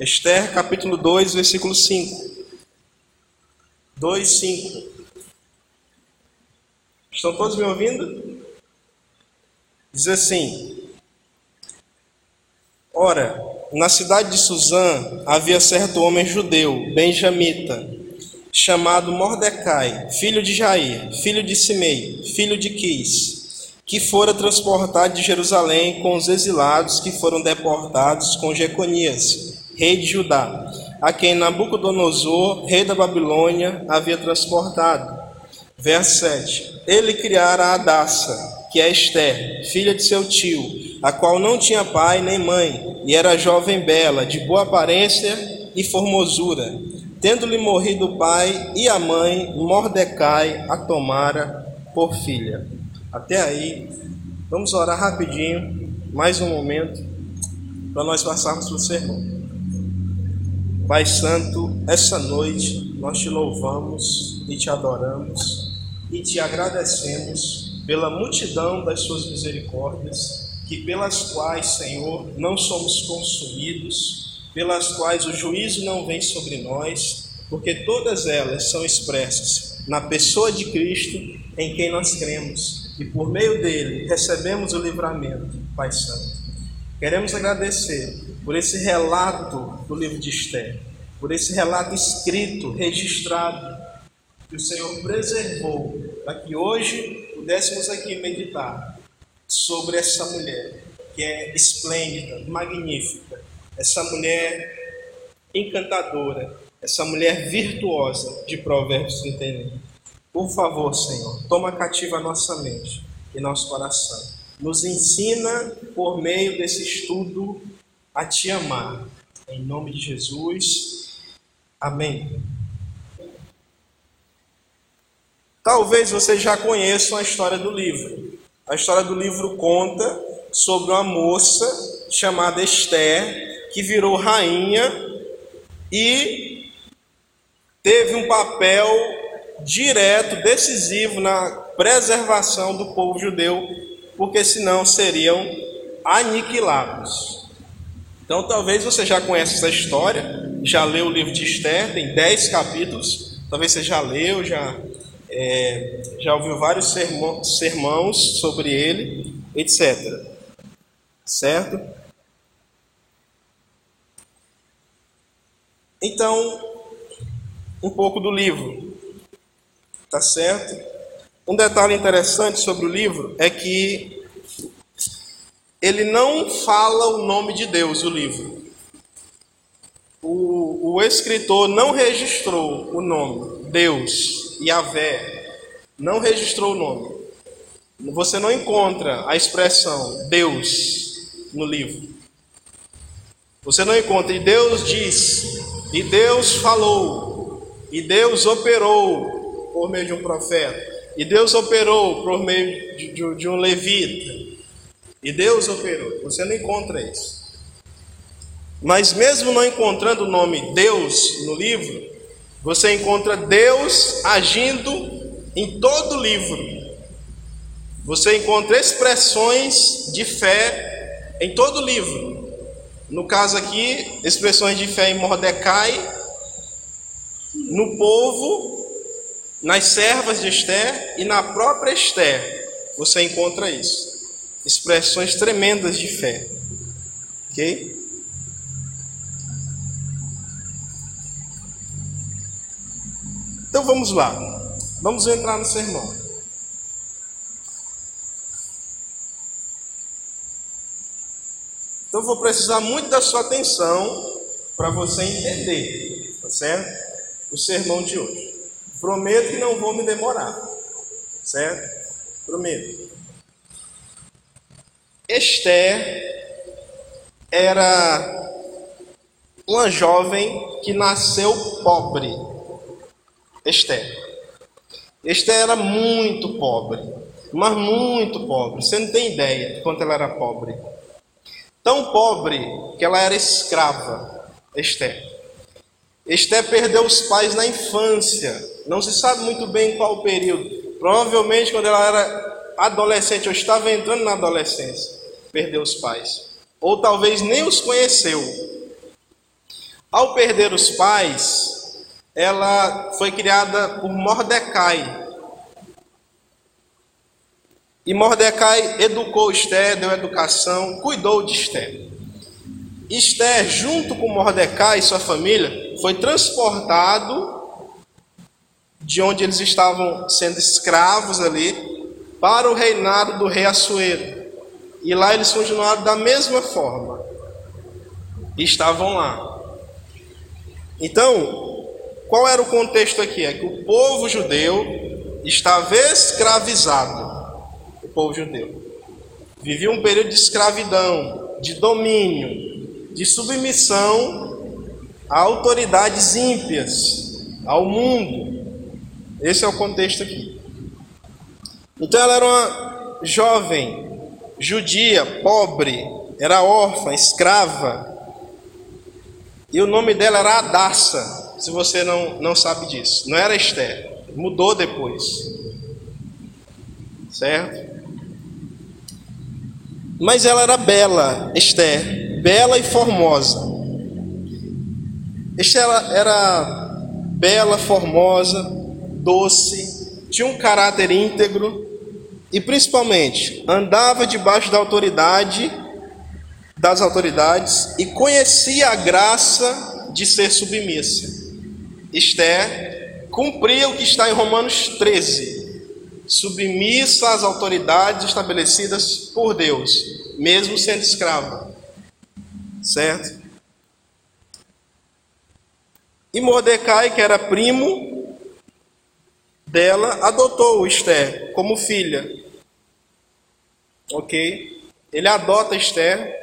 Esther, capítulo 2, versículo 5. 2, 5. Estão todos me ouvindo? Diz assim: Ora, na cidade de Suzã havia certo homem judeu, benjamita, chamado Mordecai, filho de Jair, filho de Simei, filho de Quis, que fora transportado de Jerusalém com os exilados que foram deportados com Jeconias, rei de Judá, a quem Nabucodonosor, rei da Babilônia, havia transportado. Verso 7. Ele criara Adassa, que é Esther, filha de seu tio, a qual não tinha pai nem mãe, e era jovem bela, de boa aparência e formosura. Tendo-lhe morrido o pai e a mãe, Mordecai a tomara por filha. Até aí, vamos orar rapidinho, mais um momento, para nós passarmos para o sermão. Pai Santo, essa noite nós te louvamos e te adoramos e te agradecemos pela multidão das suas misericórdias, que pelas quais, Senhor, não somos consumidos, pelas quais o juízo não vem sobre nós, porque todas elas são expressas na pessoa de Cristo em quem nós cremos e por meio dele recebemos o livramento, Pai Santo. Queremos agradecer por esse relato do livro de Esther, por esse relato escrito, registrado, que o Senhor preservou, para que hoje pudéssemos aqui meditar sobre essa mulher, que é esplêndida, magnífica, essa mulher encantadora, essa mulher virtuosa de Provérbios 31. Por favor, Senhor, toma cativa a nossa mente e nosso coração. Nos ensina por meio desse estudo a te amar. Em nome de Jesus. Amém. Talvez vocês já conheçam a história do livro. A história do livro conta sobre uma moça chamada Esther que virou rainha e teve um papel direto, decisivo na preservação do povo judeu, porque senão seriam aniquilados. Então, talvez você já conheça essa história, já leu o livro de Esther, tem 10 capítulos, talvez você já leu, já, é, já ouviu vários sermões sobre ele, etc. Certo? Então, um pouco do livro, tá certo? Um detalhe interessante sobre o livro é que ele não fala o nome de Deus, o livro. O, o escritor não registrou o nome, Deus, Yahvé, não registrou o nome. Você não encontra a expressão Deus no livro. Você não encontra, e Deus disse, e Deus falou, e Deus operou por meio de um profeta, e Deus operou por meio de, de, de um levita, e Deus operou. Você não encontra isso. Mas mesmo não encontrando o nome Deus no livro, você encontra Deus agindo em todo o livro. Você encontra expressões de fé em todo o livro. No caso aqui, expressões de fé em Mordecai, no povo, nas servas de Esther e na própria Esther. Você encontra isso expressões tremendas de fé. Ok? Então vamos lá. Vamos entrar no sermão. Então vou precisar muito da sua atenção para você entender, tá certo? O sermão de hoje. Prometo que não vou me demorar, certo? Prometo. Esther era uma jovem que nasceu pobre. Esther. Esther era muito pobre, mas muito pobre. Você não tem ideia de quanto ela era pobre. Tão pobre que ela era escrava. Esther. Esther perdeu os pais na infância. Não se sabe muito bem qual período. Provavelmente quando ela era adolescente ou estava entrando na adolescência perdeu os pais, ou talvez nem os conheceu. Ao perder os pais, ela foi criada por Mordecai. E Mordecai educou Esther, deu educação, cuidou de Esther. Esther, junto com Mordecai e sua família, foi transportado de onde eles estavam sendo escravos ali para o reinado do rei Assuero. E lá eles continuaram da mesma forma. E estavam lá. Então, qual era o contexto aqui? É que o povo judeu estava escravizado. O povo judeu vivia um período de escravidão, de domínio, de submissão a autoridades ímpias, ao mundo. Esse é o contexto aqui. Então ela era uma jovem, judia, pobre, era órfã, escrava. E o nome dela era Adassa, se você não, não sabe disso. Não era Esther, mudou depois. Certo? Mas ela era bela, Esther, bela e formosa. Esther era bela, formosa, doce, tinha um caráter íntegro e principalmente andava debaixo da autoridade das autoridades e conhecia a graça de ser submissa. Esther cumpria o que está em Romanos 13, submissa às autoridades estabelecidas por Deus, mesmo sendo escrava. Certo? E Mordecai, que era primo dela adotou Esther como filha. Ok? Ele adota Esther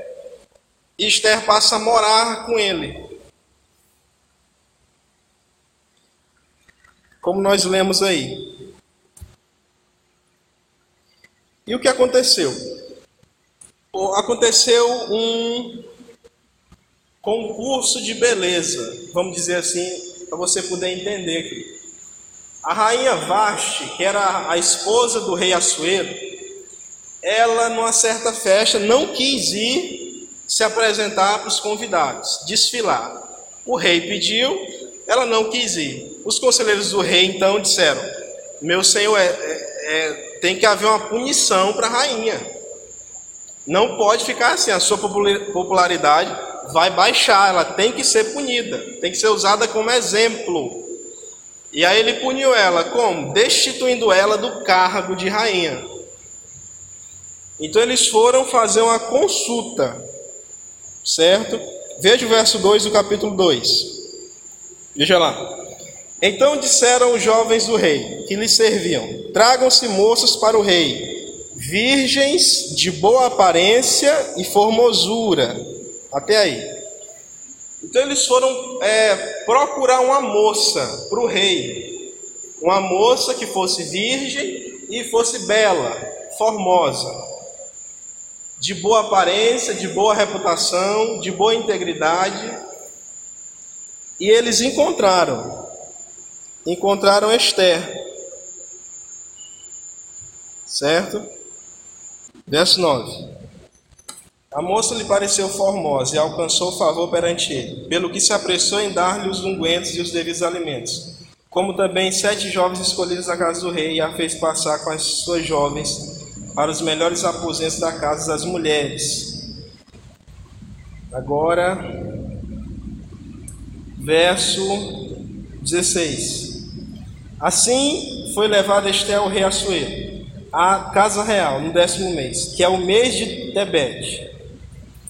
e Esther passa a morar com ele. Como nós lemos aí. E o que aconteceu? Aconteceu um concurso de beleza, vamos dizer assim, para você poder entender. A rainha Vashti, que era a esposa do rei Assuero, ela, numa certa festa, não quis ir se apresentar para os convidados, desfilar. O rei pediu, ela não quis ir. Os conselheiros do rei então disseram: Meu senhor, é, é, é, tem que haver uma punição para a rainha. Não pode ficar assim, a sua popularidade vai baixar, ela tem que ser punida, tem que ser usada como exemplo. E aí ele puniu ela como? Destituindo ela do cargo de rainha. Então eles foram fazer uma consulta, certo? Veja o verso 2 do capítulo 2. Veja lá. Então disseram os jovens do rei que lhe serviam: Tragam-se moças para o rei, virgens de boa aparência e formosura. Até aí. Então eles foram é, procurar uma moça para o rei, uma moça que fosse virgem e fosse bela, formosa, de boa aparência, de boa reputação, de boa integridade. E eles encontraram, encontraram Esther, certo? Verso 9. A moça lhe pareceu formosa e alcançou favor perante ele, pelo que se apressou em dar-lhe os ungüentos e os devidos alimentos. Como também sete jovens escolhidos da casa do rei, e a fez passar com as suas jovens para os melhores aposentos da casa das mulheres. Agora, verso 16. Assim foi levada Esté ao rei Assuero, à casa real, no décimo mês, que é o mês de Tebete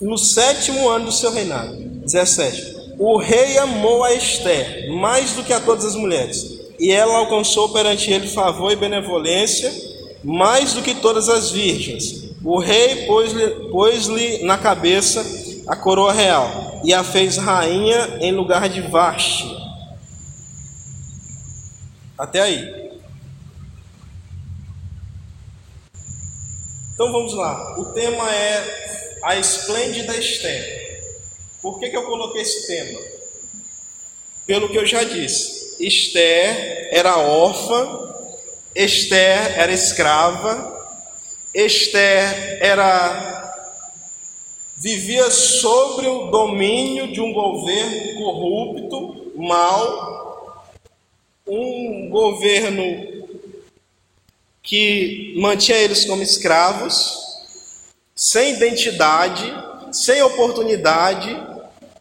no sétimo ano do seu reinado. 17. O rei amou a Esther mais do que a todas as mulheres, e ela alcançou perante ele favor e benevolência mais do que todas as virgens. O rei pôs-lhe pôs na cabeça a coroa real e a fez rainha em lugar de Vashti. Até aí. Então vamos lá. O tema é a esplêndida Esther. Por que, que eu coloquei esse tema? Pelo que eu já disse, Esther era órfã, Esther era escrava, Esther era vivia sobre o domínio de um governo corrupto, mau, um governo que mantinha eles como escravos, sem identidade, sem oportunidade,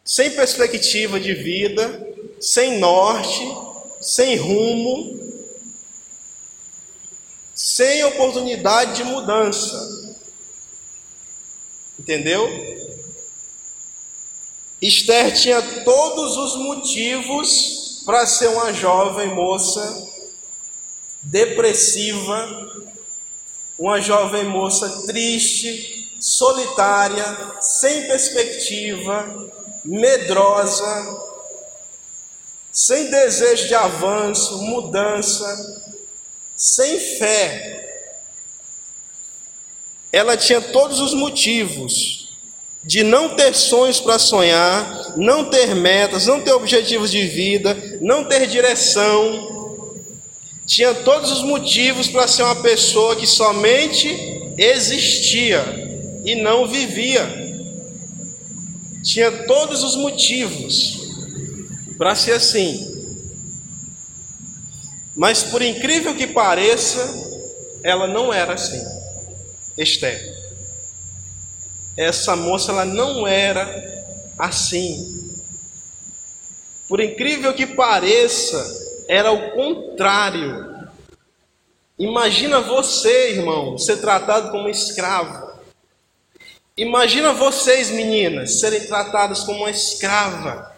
sem perspectiva de vida, sem norte, sem rumo, sem oportunidade de mudança. Entendeu? Esther tinha todos os motivos para ser uma jovem moça depressiva, uma jovem moça triste, solitária, sem perspectiva, medrosa, sem desejo de avanço, mudança, sem fé. Ela tinha todos os motivos de não ter sonhos para sonhar, não ter metas, não ter objetivos de vida, não ter direção. Tinha todos os motivos para ser uma pessoa que somente existia e não vivia. Tinha todos os motivos para ser assim. Mas por incrível que pareça, ela não era assim. Esther. Essa moça ela não era assim. Por incrível que pareça, era o contrário. Imagina você, irmão, ser tratado como escravo. Imagina vocês, meninas, serem tratadas como uma escrava,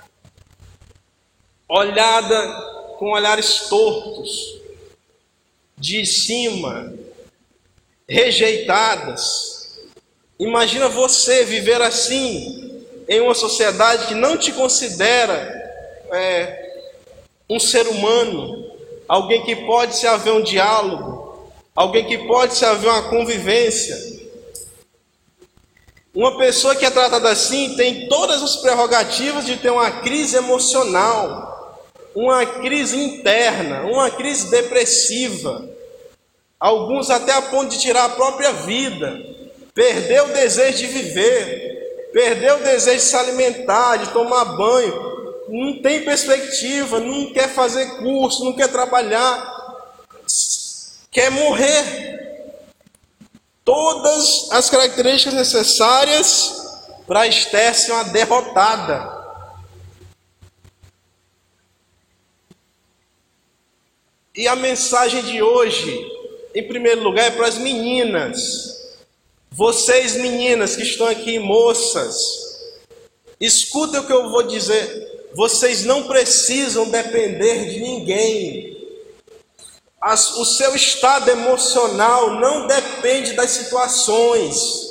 olhada com olhares tortos, de cima, rejeitadas. Imagina você viver assim em uma sociedade que não te considera é, um ser humano, alguém que pode se haver um diálogo, alguém que pode se haver uma convivência. Uma pessoa que é tratada assim tem todas as prerrogativas de ter uma crise emocional, uma crise interna, uma crise depressiva, alguns até a ponto de tirar a própria vida, perder o desejo de viver, perder o desejo de se alimentar, de tomar banho, não tem perspectiva, não quer fazer curso, não quer trabalhar, quer morrer. Todas as características necessárias para Esther ser uma derrotada. E a mensagem de hoje, em primeiro lugar, é para as meninas. Vocês, meninas que estão aqui, moças, escutem o que eu vou dizer. Vocês não precisam depender de ninguém. As, o seu estado emocional não depende das situações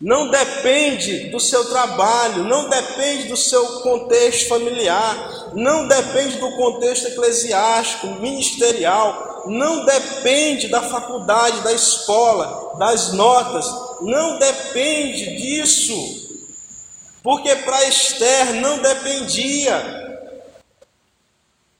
não depende do seu trabalho, não depende do seu contexto familiar, não depende do contexto eclesiástico, ministerial, não depende da faculdade, da escola, das notas, não depende disso, porque para Esther não dependia.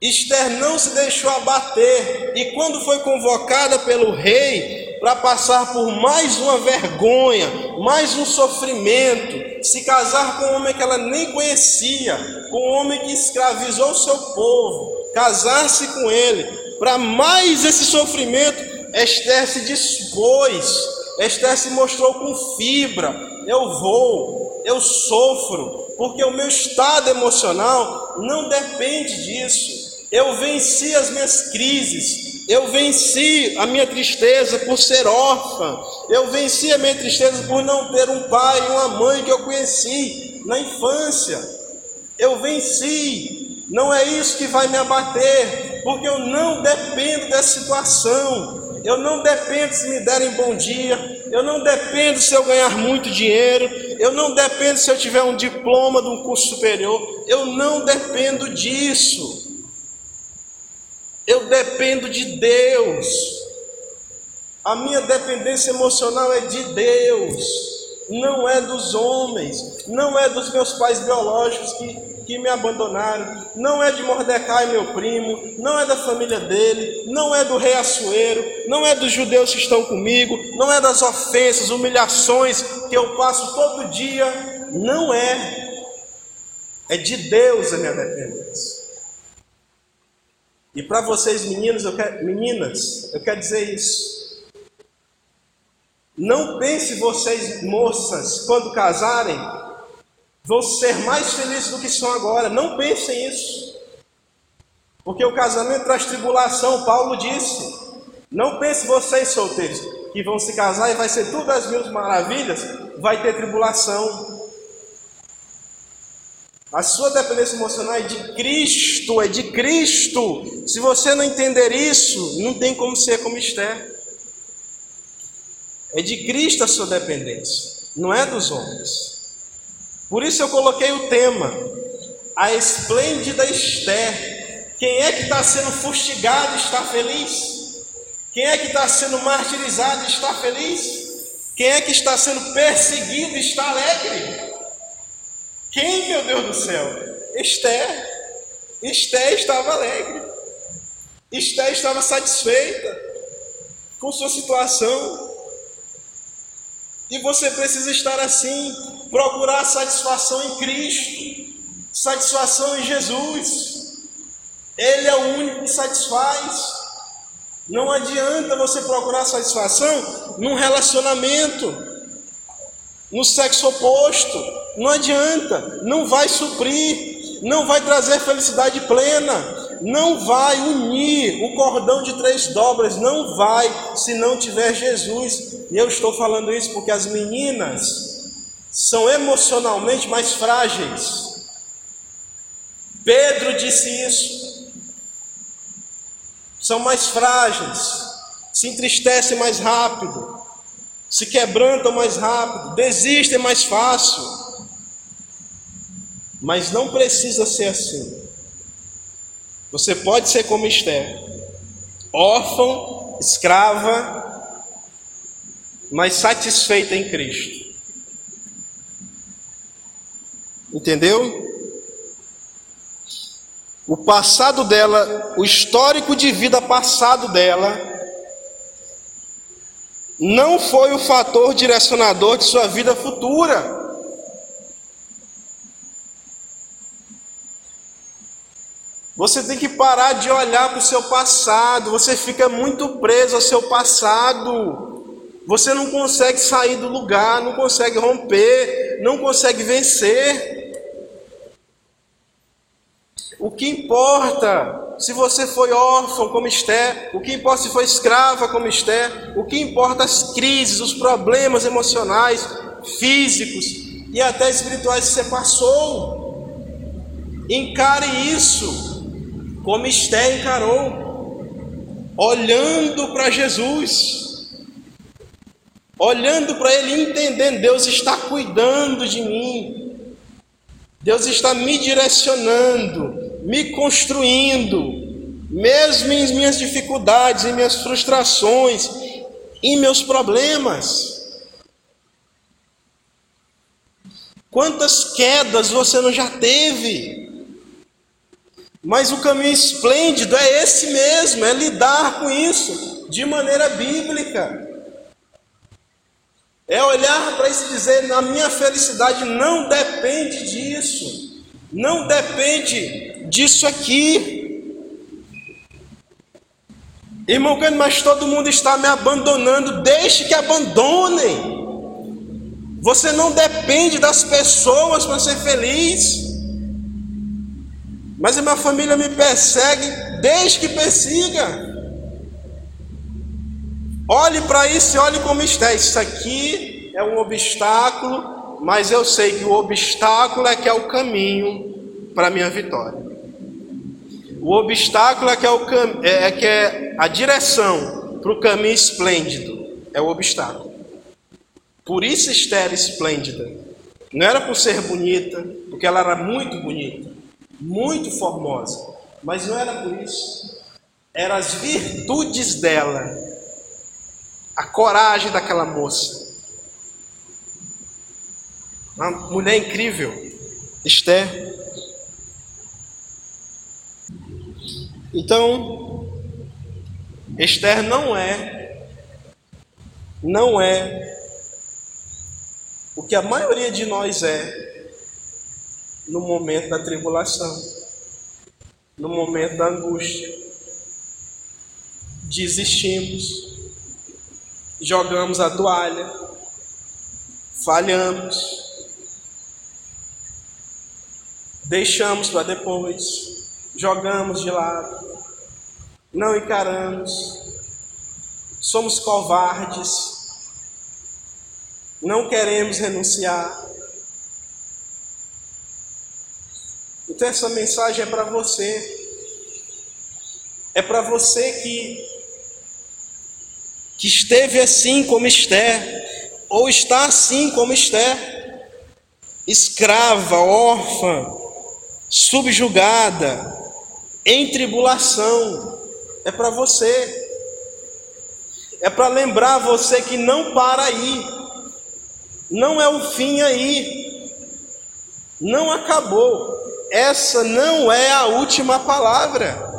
Esther não se deixou abater, e quando foi convocada pelo rei, para passar por mais uma vergonha, mais um sofrimento, se casar com um homem que ela nem conhecia, com um homem que escravizou o seu povo, casar-se com ele, para mais esse sofrimento, Esther se dispôs, Esther se mostrou com fibra. Eu vou, eu sofro, porque o meu estado emocional não depende disso. Eu venci as minhas crises, eu venci a minha tristeza por ser órfã. Eu venci a minha tristeza por não ter um pai e uma mãe que eu conheci na infância. Eu venci. Não é isso que vai me abater, porque eu não dependo dessa situação. Eu não dependo se me derem bom dia. Eu não dependo se eu ganhar muito dinheiro. Eu não dependo se eu tiver um diploma de um curso superior. Eu não dependo disso. Eu dependo de Deus. A minha dependência emocional é de Deus. não é dos homens, não é dos meus pais biológicos que, que me abandonaram, não é de Mordecai, meu primo, não é da família dele, não é do rei Assuero, não é dos judeus que estão comigo, não é das ofensas, humilhações que eu passo todo dia, não é. É de Deus a minha dependência. E para vocês meninos, eu quero, meninas, eu quero dizer isso. Não pense vocês, moças, quando casarem, vão ser mais felizes do que são agora. Não pensem isso. Porque o casamento traz tribulação, Paulo disse. Não pense vocês, solteiros, que vão se casar e vai ser tudo as mil maravilhas, vai ter tribulação. A sua dependência emocional é de Cristo, é de Cristo. Se você não entender isso, não tem como ser como Esther. É de Cristo a sua dependência, não é dos homens. Por isso eu coloquei o tema, a esplêndida Esther. Quem é que está sendo fustigado está feliz? Quem é que está sendo martirizado está feliz? Quem é que está sendo perseguido está alegre? Quem, meu Deus do céu? Esther. Esther estava alegre. Esther estava satisfeita com sua situação. E você precisa estar assim, procurar satisfação em Cristo, satisfação em Jesus. Ele é o único que satisfaz. Não adianta você procurar satisfação num relacionamento, no sexo oposto. Não adianta, não vai suprir, não vai trazer felicidade plena não vai unir o cordão de três dobras, não vai se não tiver Jesus. E eu estou falando isso porque as meninas são emocionalmente mais frágeis. Pedro disse isso. São mais frágeis, se entristecem mais rápido, se quebrantam mais rápido, desistem mais fácil. Mas não precisa ser assim. Você pode ser como Esther, órfão, escrava, mas satisfeita em Cristo. Entendeu? O passado dela, o histórico de vida passado dela, não foi o fator direcionador de sua vida futura. Você tem que parar de olhar para o seu passado. Você fica muito preso ao seu passado. Você não consegue sair do lugar, não consegue romper, não consegue vencer. O que importa se você foi órfão como Esther, o que importa se foi escrava como Esther, o que importa as crises, os problemas emocionais, físicos e até espirituais que você passou. Encare isso como Esté encarou, olhando para Jesus, olhando para Ele, entendendo: Deus está cuidando de mim, Deus está me direcionando, me construindo, mesmo em minhas dificuldades, em minhas frustrações, em meus problemas. Quantas quedas você não já teve? Mas o caminho esplêndido é esse mesmo, é lidar com isso de maneira bíblica. É olhar para isso e dizer: a minha felicidade não depende disso, não depende disso aqui. Irmão, mas todo mundo está me abandonando, deixe que abandonem. Você não depende das pessoas para ser feliz. Mas a minha família me persegue, desde que persiga. Olhe para isso e olhe como está. Isso aqui é um obstáculo, mas eu sei que o obstáculo é que é o caminho para a minha vitória. O obstáculo é que é, o cam... É, é que é a direção para o caminho esplêndido. É o obstáculo. Por isso Esther esplêndida. Não era por ser bonita, porque ela era muito bonita muito formosa, mas não era por isso. Eram as virtudes dela, a coragem daquela moça. Uma mulher incrível, Esther. Então, Esther não é, não é o que a maioria de nós é no momento da tribulação, no momento da angústia. Desistimos, jogamos a toalha, falhamos, deixamos para depois, jogamos de lado, não encaramos, somos covardes, não queremos renunciar. Então, essa mensagem é para você. É para você que, que esteve assim como Esther, ou está assim como Esther, escrava, órfã, subjugada, em tribulação. É para você. É para lembrar você que não para aí. Não é o fim aí. Não acabou. Essa não é a última palavra.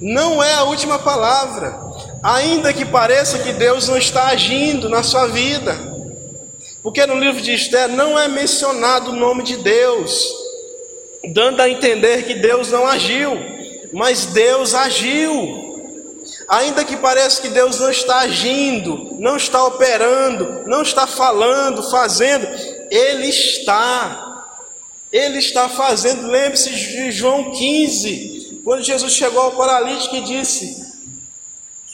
Não é a última palavra. Ainda que pareça que Deus não está agindo na sua vida. Porque no livro de Esther não é mencionado o nome de Deus, dando a entender que Deus não agiu, mas Deus agiu. Ainda que pareça que Deus não está agindo, não está operando, não está falando, fazendo, Ele está. Ele está fazendo. Lembre-se de João 15, quando Jesus chegou ao paralítico e disse: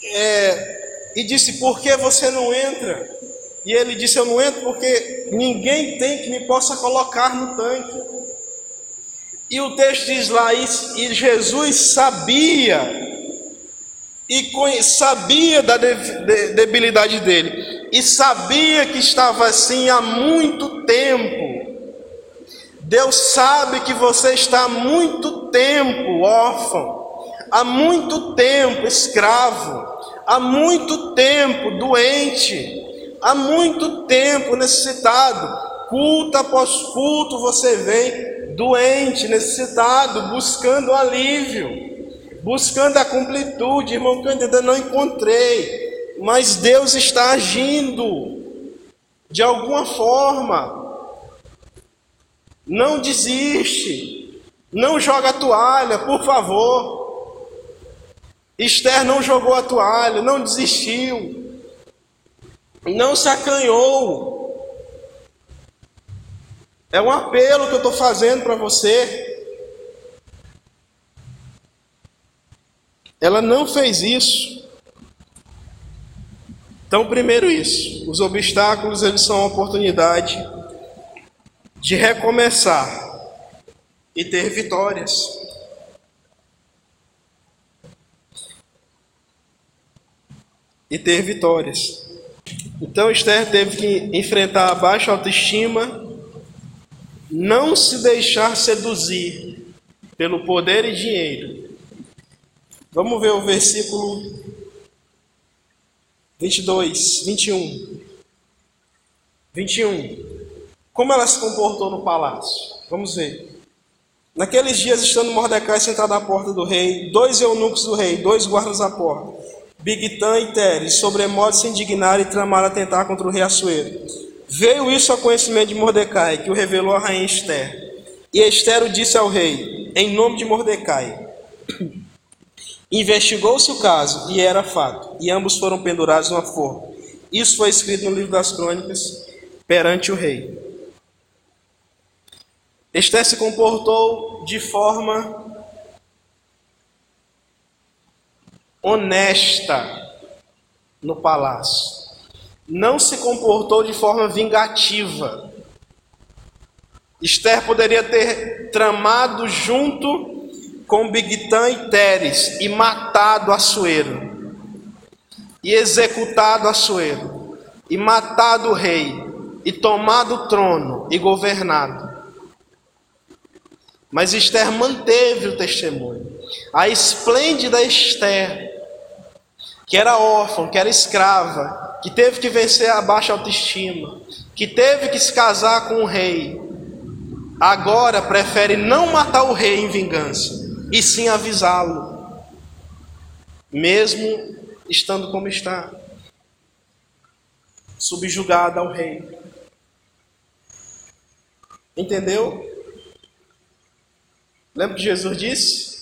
é, e disse, por que você não entra? E ele disse, eu não entro porque ninguém tem que me possa colocar no tanque. E o texto diz lá, e, e Jesus sabia, e sabia da de, de, debilidade dele, e sabia que estava assim há muito tempo. Deus sabe que você está há muito tempo órfão, há muito tempo escravo, há muito tempo doente, há muito tempo necessitado. Culto após culto você vem doente, necessitado, buscando alívio, buscando a completude. Irmão, que eu ainda não encontrei, mas Deus está agindo de alguma forma. Não desiste, não joga a toalha, por favor. Esther não jogou a toalha, não desistiu, não se acanhou. É um apelo que eu estou fazendo para você. Ela não fez isso. Então, primeiro isso, os obstáculos eles são uma oportunidade de recomeçar e ter vitórias. e ter vitórias. Então Esther teve que enfrentar a baixa autoestima, não se deixar seduzir pelo poder e dinheiro. Vamos ver o versículo 22, 21. 21. Como ela se comportou no palácio? Vamos ver. Naqueles dias, estando Mordecai sentado à porta do rei, dois eunucos do rei, dois guardas à porta, Bigtan e Teres, sobremodo se indignaram e tramaram atentar contra o rei Assuero. Veio isso ao conhecimento de Mordecai, que o revelou a rainha Esther. E Esther o disse ao rei, em nome de Mordecai. Investigou-se o caso, e era fato, e ambos foram pendurados numa forma. Isso foi escrito no livro das crônicas, perante o rei. Esther se comportou de forma honesta no palácio. Não se comportou de forma vingativa. Esther poderia ter tramado junto com Bigtan e Teres e matado Assuero, e executado Assuero, e matado o rei, e tomado o trono e governado. Mas Esther manteve o testemunho. A esplêndida Esther que era órfã, que era escrava, que teve que vencer a baixa autoestima, que teve que se casar com o rei, agora prefere não matar o rei em vingança, e sim avisá-lo, mesmo estando como está, subjugada ao rei. Entendeu? Lembra que Jesus disse?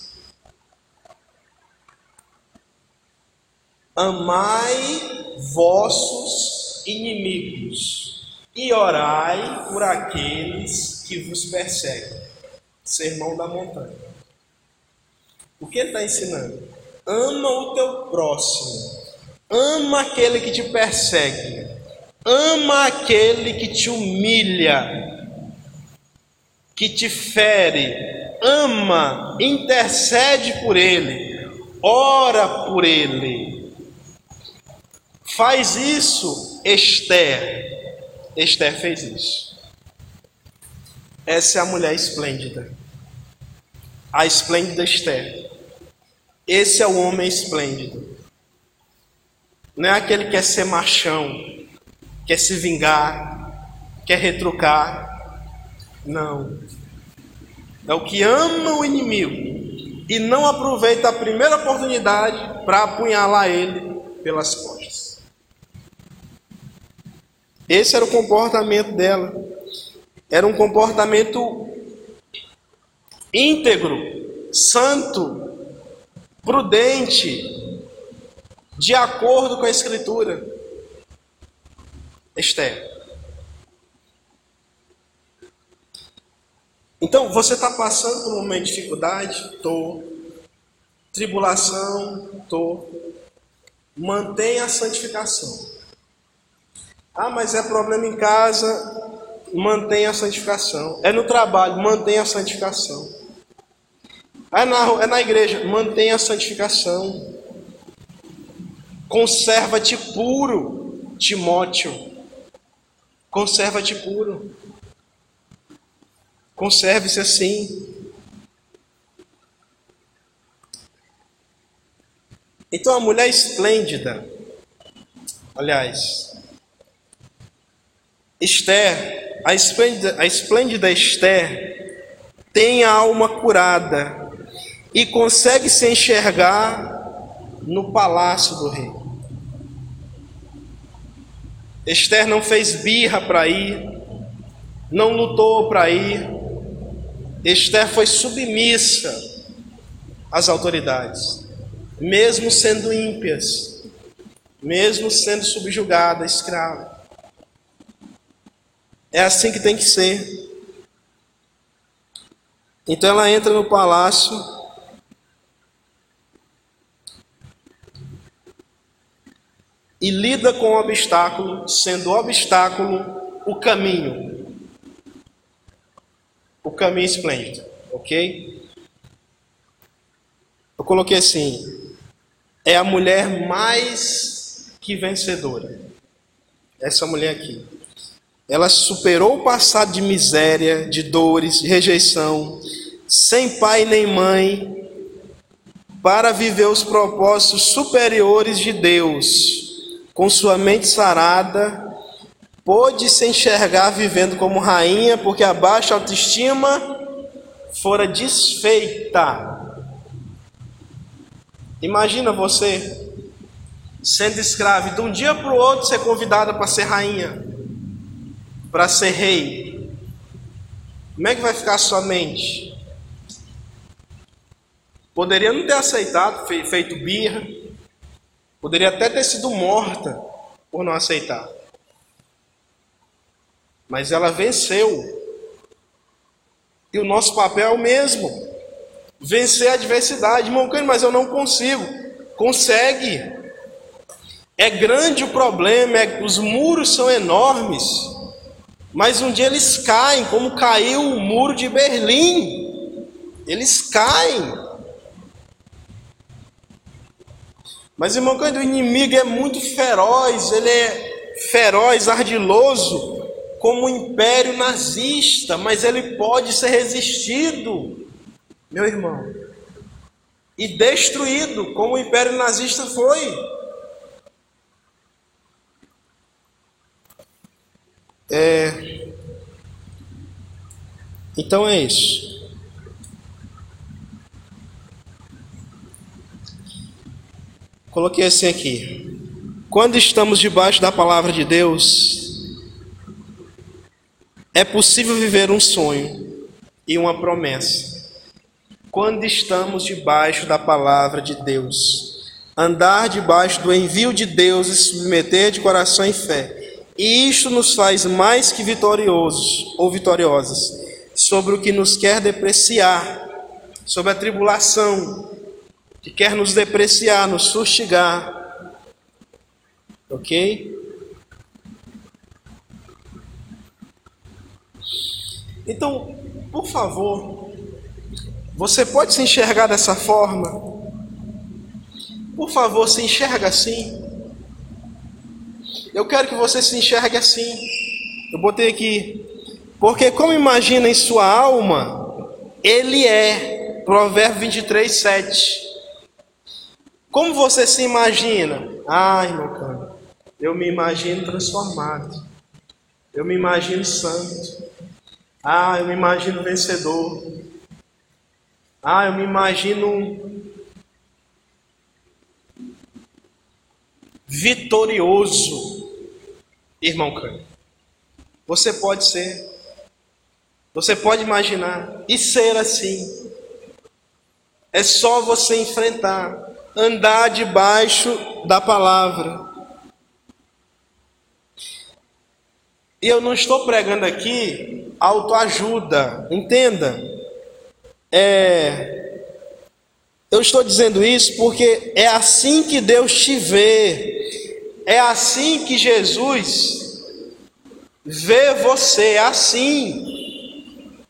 Amai vossos inimigos e orai por aqueles que vos perseguem. Sermão da montanha. O que ele está ensinando? Ama o teu próximo. Ama aquele que te persegue. Ama aquele que te humilha, que te fere. Ama, intercede por ele, ora por ele. Faz isso, Esther. Esther fez isso. Essa é a mulher esplêndida. A esplêndida Esther. Esse é o homem esplêndido. Não é aquele que quer ser machão, quer se vingar, quer retrucar. Não. É o que ama o inimigo e não aproveita a primeira oportunidade para apunhalar ele pelas costas. Esse era o comportamento dela. Era um comportamento íntegro, santo, prudente, de acordo com a Escritura. Esther. Então, você está passando por um momento de dificuldade? Estou. Tribulação? Estou. Mantenha a santificação. Ah, mas é problema em casa? Mantenha a santificação. É no trabalho? Mantenha a santificação. É na, é na igreja, mantenha a santificação. Conserva-te puro, Timóteo. Conserva-te puro. Conserve-se assim. Então a mulher esplêndida, aliás, Esther, a esplêndida, a esplêndida Esther, tem a alma curada e consegue se enxergar no palácio do rei. Esther não fez birra para ir, não lutou para ir. Esther foi submissa às autoridades, mesmo sendo ímpias, mesmo sendo subjugada, escrava. É assim que tem que ser. Então ela entra no palácio e lida com o obstáculo, sendo o obstáculo o caminho. O caminho esplêndido, ok? Eu coloquei assim: é a mulher mais que vencedora. Essa mulher aqui. Ela superou o passado de miséria, de dores, de rejeição, sem pai nem mãe, para viver os propósitos superiores de Deus com sua mente sarada, pôde se enxergar vivendo como rainha, porque a baixa autoestima fora desfeita. Imagina você sendo escravo e de um dia para o outro ser convidada para ser rainha, para ser rei. Como é que vai ficar a sua mente? Poderia não ter aceitado, feito birra, Poderia até ter sido morta por não aceitar. Mas ela venceu. E o nosso papel é o mesmo. Vencer a adversidade. Irmão, mas eu não consigo. Consegue. É grande o problema, é, os muros são enormes. Mas um dia eles caem, como caiu o muro de Berlim. Eles caem. Mas, irmão, quando o inimigo é muito feroz, ele é feroz, ardiloso, como o império nazista, mas ele pode ser resistido, meu irmão, e destruído, como o império nazista foi. É... Então é isso. Coloquei assim aqui. Quando estamos debaixo da palavra de Deus, é possível viver um sonho e uma promessa. Quando estamos debaixo da palavra de Deus, andar debaixo do envio de Deus e submeter de coração e fé. E isto nos faz mais que vitoriosos ou vitoriosas sobre o que nos quer depreciar, sobre a tribulação, que quer nos depreciar, nos fustigar. Ok? Então, por favor, você pode se enxergar dessa forma? Por favor, se enxerga assim. Eu quero que você se enxergue assim. Eu botei aqui. Porque como imagina em sua alma, ele é. Provérbio 23, 7. Como você se imagina? Ai, meu caro, eu me imagino transformado. Eu me imagino santo. Ah, eu me imagino vencedor. Ah, eu me imagino vitorioso. Irmão Cândido, você pode ser. Você pode imaginar e ser assim. É só você enfrentar andar debaixo da palavra. E eu não estou pregando aqui autoajuda, entenda. É, eu estou dizendo isso porque é assim que Deus te vê, é assim que Jesus vê você, é assim.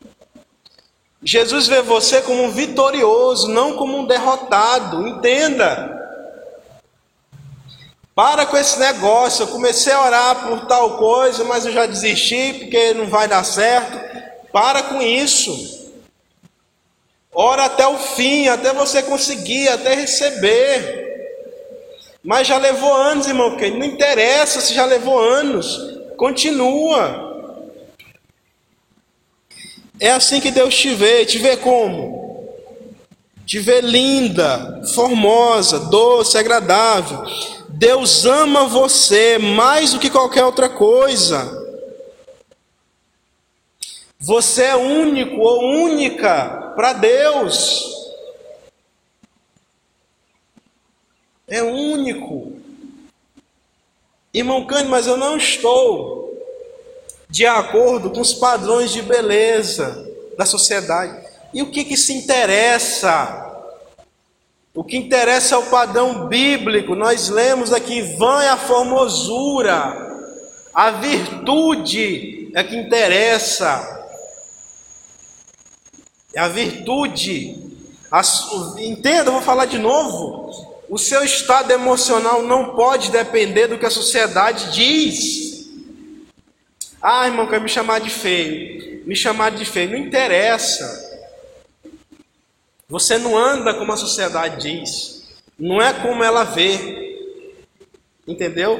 Jesus vê você como um vitorioso, não como um derrotado. Entenda. Para com esse negócio. Eu comecei a orar por tal coisa, mas eu já desisti porque não vai dar certo. Para com isso. Ora até o fim, até você conseguir, até receber. Mas já levou anos, irmão. Não interessa se já levou anos. Continua. É assim que Deus te vê, te vê como? Te vê linda, formosa, doce, agradável. Deus ama você mais do que qualquer outra coisa. Você é único ou única para Deus. É único. Irmão Cândido, mas eu não estou de acordo com os padrões de beleza da sociedade. E o que, que se interessa? O que interessa é o padrão bíblico. Nós lemos aqui: vã é a formosura, a virtude é que interessa. É a virtude. A, entenda, vou falar de novo. O seu estado emocional não pode depender do que a sociedade diz. Ah, irmão, quer me chamar de feio. Me chamar de feio. Não interessa. Você não anda como a sociedade diz. Não é como ela vê. Entendeu?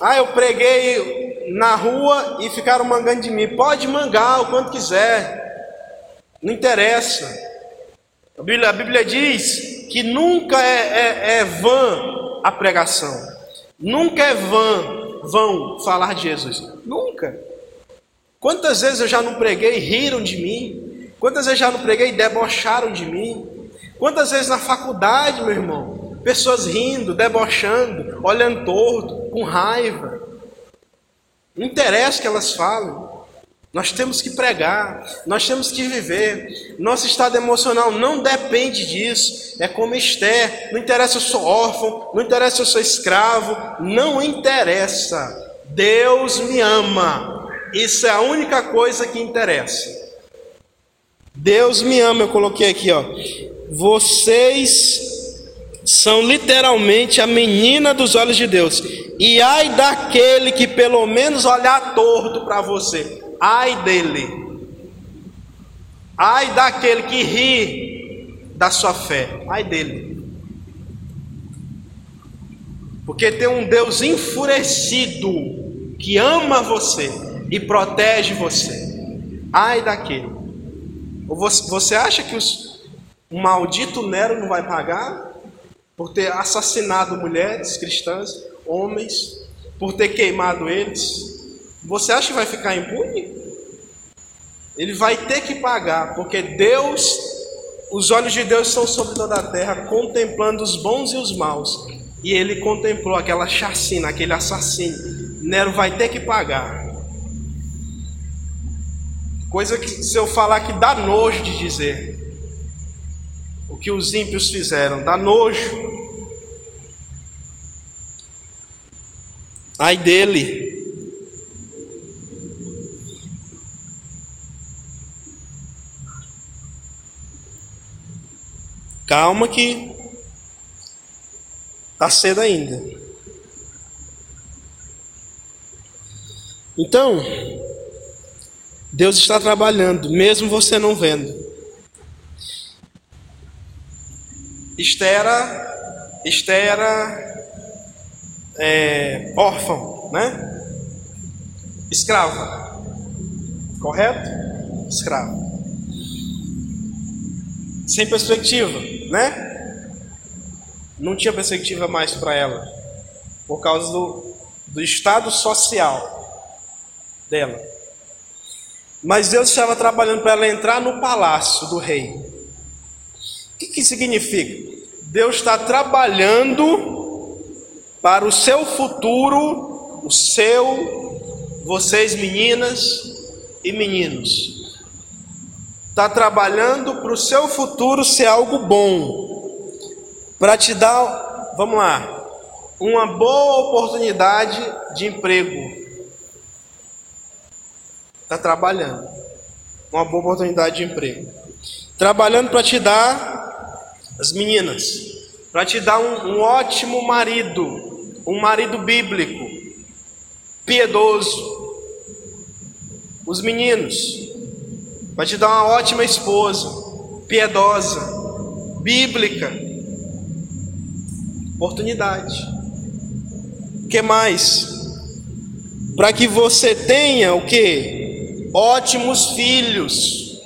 Ah, eu preguei na rua e ficaram mangando de mim. Pode mangar o quanto quiser. Não interessa. A Bíblia, a Bíblia diz que nunca é, é, é vã a pregação. Nunca é vã vão falar de Jesus? Nunca. Quantas vezes eu já não preguei e riram de mim? Quantas vezes já não preguei e debocharam de mim? Quantas vezes na faculdade, meu irmão, pessoas rindo, debochando, olhando torto, com raiva. Não interessa que elas falem. Nós temos que pregar, nós temos que viver. Nosso estado emocional não depende disso. É como Esther: não interessa se eu sou órfão, não interessa se eu sou escravo, não interessa. Deus me ama. Isso é a única coisa que interessa. Deus me ama, eu coloquei aqui, ó. Vocês são literalmente a menina dos olhos de Deus. E ai daquele que pelo menos olhar torto para você. Ai dele. Ai daquele que ri da sua fé. Ai dele. Porque tem um Deus enfurecido que ama você, e protege você. Ai daquele. Você acha que os, o maldito Nero não vai pagar por ter assassinado mulheres cristãs, homens, por ter queimado eles? Você acha que vai ficar impune? Ele vai ter que pagar, porque Deus, os olhos de Deus são sobre toda a terra, contemplando os bons e os maus. E ele contemplou aquela chacina, aquele assassino. Nero vai ter que pagar. Coisa que, se eu falar que dá nojo de dizer. O que os ímpios fizeram, dá nojo. Ai dele. Calma que está cedo ainda. Então, Deus está trabalhando, mesmo você não vendo. Estera, Estera, é, órfão, né? Escrava, correto? Escrava. Sem perspectiva, né? Não tinha perspectiva mais para ela, por causa do, do estado social dela. Mas Deus estava trabalhando para ela entrar no palácio do rei. O que, que significa? Deus está trabalhando para o seu futuro, o seu, vocês meninas e meninos. Está trabalhando para o seu futuro ser algo bom, para te dar, vamos lá, uma boa oportunidade de emprego, está trabalhando. Uma boa oportunidade de emprego. Trabalhando para te dar, as meninas, para te dar um, um ótimo marido, um marido bíblico, piedoso. Os meninos, para te dar uma ótima esposa, piedosa, bíblica. Oportunidade. O que mais? Para que você tenha o que? Ótimos filhos,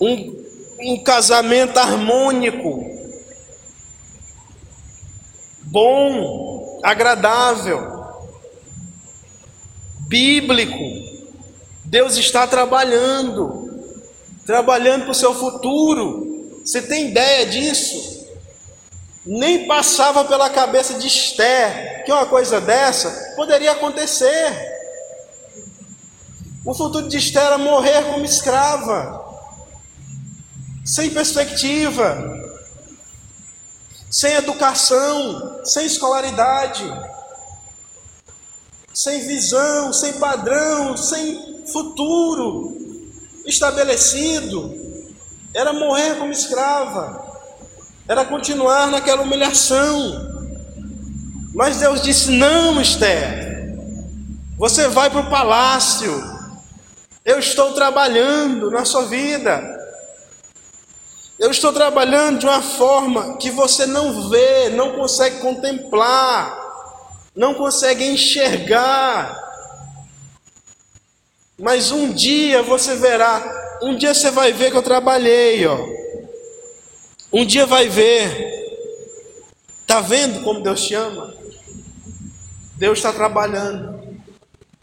um, um casamento harmônico, bom, agradável, bíblico. Deus está trabalhando, trabalhando para o seu futuro. Você tem ideia disso? Nem passava pela cabeça de Esther que uma coisa dessa poderia acontecer. O futuro de Esther era morrer como escrava, sem perspectiva, sem educação, sem escolaridade, sem visão, sem padrão, sem futuro estabelecido. Era morrer como escrava, era continuar naquela humilhação. Mas Deus disse: Não, Esther, você vai para o palácio, eu estou trabalhando na sua vida. Eu estou trabalhando de uma forma que você não vê, não consegue contemplar, não consegue enxergar. Mas um dia você verá, um dia você vai ver que eu trabalhei, ó. Um dia vai ver. Tá vendo como Deus te ama? Deus está trabalhando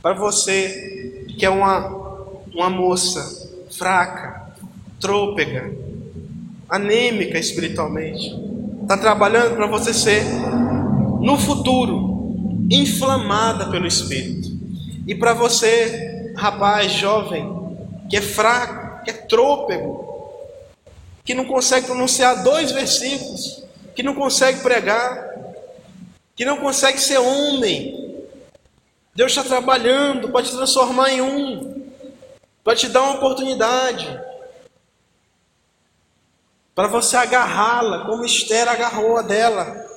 para você que é uma uma moça fraca, trôpega, anêmica espiritualmente, está trabalhando para você ser, no futuro, inflamada pelo Espírito. E para você, rapaz, jovem, que é fraco, que é trôpego, que não consegue pronunciar dois versículos, que não consegue pregar, que não consegue ser homem. Deus está trabalhando para te transformar em um para te dar uma oportunidade, para você agarrá-la como Esther agarrou a dela,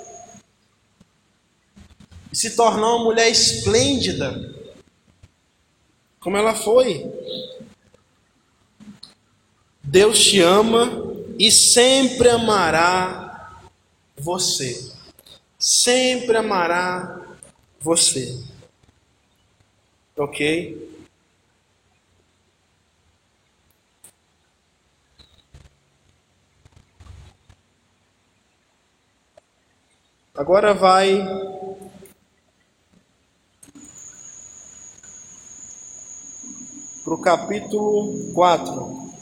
e se tornar uma mulher esplêndida, como ela foi. Deus te ama e sempre amará você. Sempre amará você. Ok? Agora vai para o capítulo 4.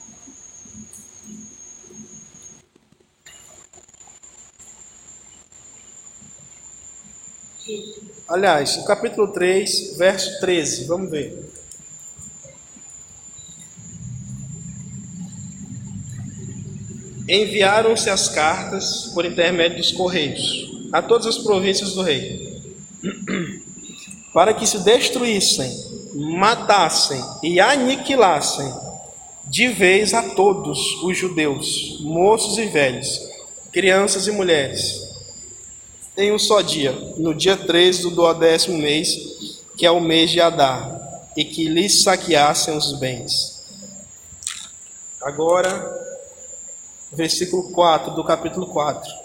Aliás, o capítulo 3, verso 13, vamos ver. Enviaram-se as cartas por intermédio dos correios a todas as províncias do rei, para que se destruíssem, matassem e aniquilassem de vez a todos os judeus, moços e velhos, crianças e mulheres em um só dia, no dia 13 do duodécimo mês, que é o mês de Adar, e que lhes saqueassem os bens. Agora, versículo 4 do capítulo 4.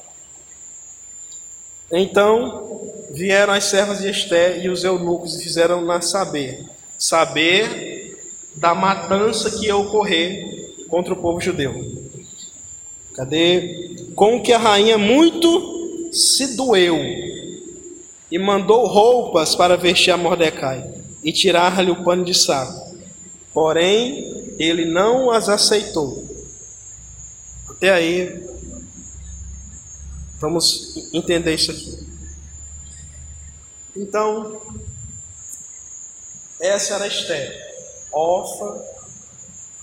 Então vieram as servas de Esté e os eunucos e fizeram-na saber, saber da matança que ia ocorrer contra o povo judeu. Cadê? Com que a rainha muito se doeu e mandou roupas para vestir a Mordecai e tirar-lhe o pano de saco. Porém, ele não as aceitou. Até aí, vamos entender isso aqui. Então, essa era Esther, órfã,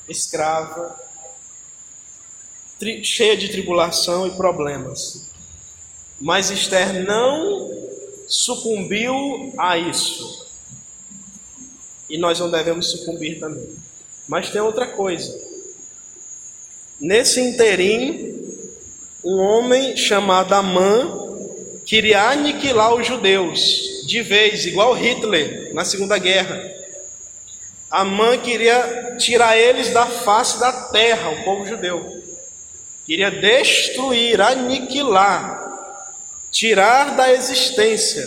escrava, cheia de tribulação e problemas. Mas Esther não sucumbiu a isso. E nós não devemos sucumbir também. Mas tem outra coisa. Nesse interim, um homem chamado Amã queria aniquilar os judeus de vez, igual Hitler na Segunda Guerra. Amã queria tirar eles da face da terra, o povo judeu. Queria destruir, aniquilar tirar da existência.